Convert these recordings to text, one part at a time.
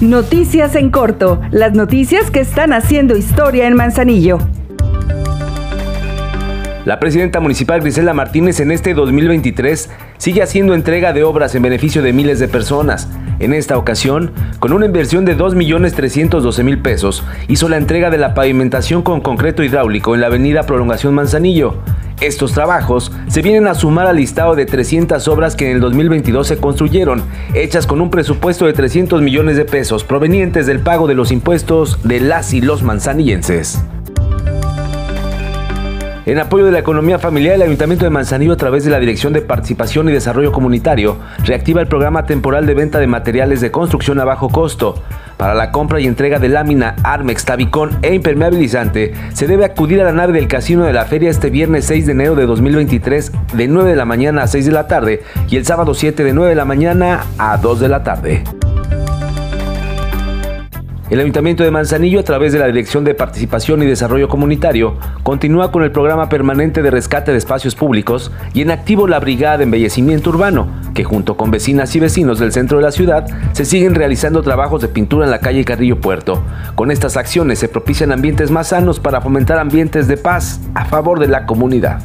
Noticias en corto, las noticias que están haciendo historia en Manzanillo. La presidenta municipal Grisela Martínez en este 2023 sigue haciendo entrega de obras en beneficio de miles de personas. En esta ocasión, con una inversión de 2.312.000 pesos, hizo la entrega de la pavimentación con concreto hidráulico en la avenida Prolongación Manzanillo. Estos trabajos se vienen a sumar al listado de 300 obras que en el 2022 se construyeron, hechas con un presupuesto de 300 millones de pesos provenientes del pago de los impuestos de las y los manzanillenses. En apoyo de la economía familiar, el Ayuntamiento de Manzanillo, a través de la Dirección de Participación y Desarrollo Comunitario, reactiva el programa temporal de venta de materiales de construcción a bajo costo. Para la compra y entrega de lámina, Armex, Tabicón e impermeabilizante, se debe acudir a la nave del Casino de la Feria este viernes 6 de enero de 2023 de 9 de la mañana a 6 de la tarde y el sábado 7 de 9 de la mañana a 2 de la tarde. El Ayuntamiento de Manzanillo, a través de la Dirección de Participación y Desarrollo Comunitario, continúa con el programa permanente de rescate de espacios públicos y en activo la Brigada de Embellecimiento Urbano, que junto con vecinas y vecinos del centro de la ciudad se siguen realizando trabajos de pintura en la calle Carrillo Puerto. Con estas acciones se propician ambientes más sanos para fomentar ambientes de paz a favor de la comunidad.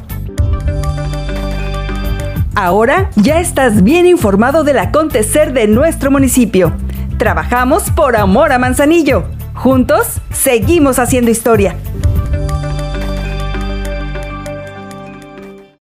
Ahora ya estás bien informado del acontecer de nuestro municipio. Trabajamos por amor a Manzanillo. Juntos, seguimos haciendo historia.